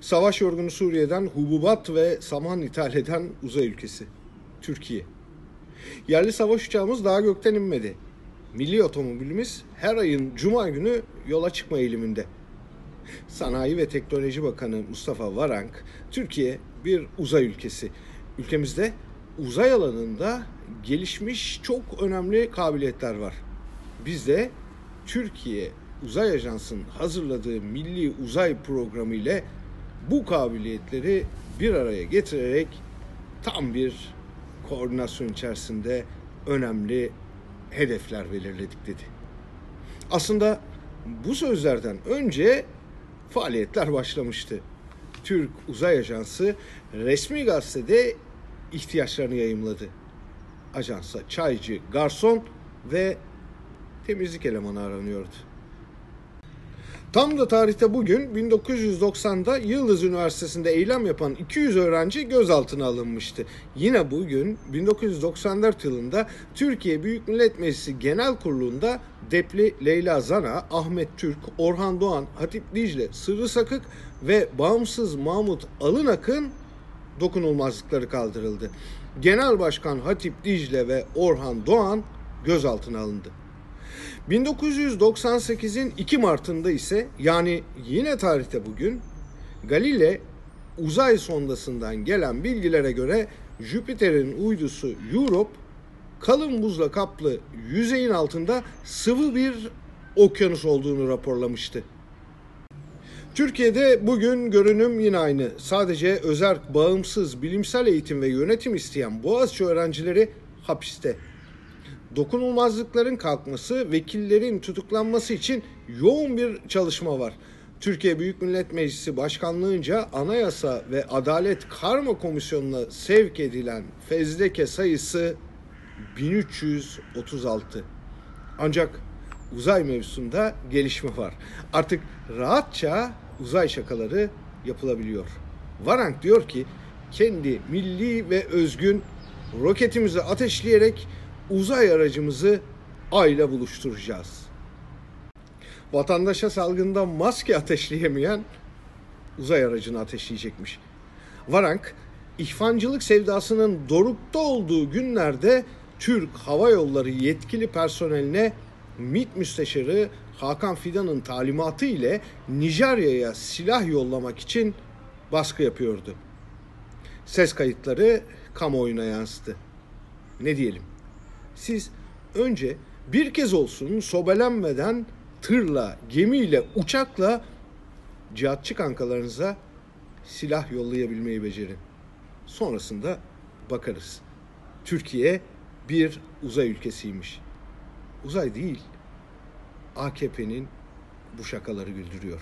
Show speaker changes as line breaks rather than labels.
Savaş yorgunu Suriye'den hububat ve saman ithal eden uzay ülkesi. Türkiye. Yerli savaş uçağımız daha gökten inmedi. Milli otomobilimiz her ayın cuma günü yola çıkma eğiliminde. Sanayi ve Teknoloji Bakanı Mustafa Varank, Türkiye bir uzay ülkesi. Ülkemizde uzay alanında gelişmiş çok önemli kabiliyetler var. Biz de Türkiye Uzay Ajansı'nın hazırladığı Milli Uzay Programı ile bu kabiliyetleri bir araya getirerek tam bir koordinasyon içerisinde önemli hedefler belirledik dedi. Aslında bu sözlerden önce faaliyetler başlamıştı. Türk Uzay Ajansı resmi gazetede ihtiyaçlarını yayımladı. Ajansa çaycı, garson ve temizlik elemanı aranıyordu. Tam da tarihte bugün 1990'da Yıldız Üniversitesi'nde eylem yapan 200 öğrenci gözaltına alınmıştı. Yine bugün 1994 yılında Türkiye Büyük Millet Meclisi Genel Kurulu'nda Depli Leyla Zana, Ahmet Türk, Orhan Doğan, Hatip Dicle, Sırrı Sakık ve bağımsız Mahmut Alınak'ın dokunulmazlıkları kaldırıldı. Genel Başkan Hatip Dicle ve Orhan Doğan gözaltına alındı. 1998'in 2 Mart'ında ise yani yine tarihte bugün Galile uzay sondasından gelen bilgilere göre Jüpiter'in uydusu Europe kalın buzla kaplı yüzeyin altında sıvı bir okyanus olduğunu raporlamıştı. Türkiye'de bugün görünüm yine aynı. Sadece özerk, bağımsız, bilimsel eğitim ve yönetim isteyen Boğaziçi öğrencileri hapiste dokunulmazlıkların kalkması, vekillerin tutuklanması için yoğun bir çalışma var. Türkiye Büyük Millet Meclisi Başkanlığınca Anayasa ve Adalet Karma Komisyonu'na sevk edilen fezleke sayısı 1336. Ancak uzay mevzusunda gelişme var. Artık rahatça uzay şakaları yapılabiliyor. Varank diyor ki kendi milli ve özgün roketimizi ateşleyerek uzay aracımızı ayla buluşturacağız. Vatandaşa salgında maske ateşleyemeyen uzay aracını ateşleyecekmiş. Varank, ihvancılık sevdasının dorukta olduğu günlerde Türk Hava Yolları yetkili personeline MİT Müsteşarı Hakan Fidan'ın talimatı ile Nijerya'ya silah yollamak için baskı yapıyordu. Ses kayıtları kamuoyuna yansıdı. Ne diyelim? Siz önce bir kez olsun sobelenmeden tırla, gemiyle, uçakla cihatçı kankalarınıza silah yollayabilmeyi becerin. Sonrasında bakarız. Türkiye bir uzay ülkesiymiş. Uzay değil. AKP'nin bu şakaları güldürüyor.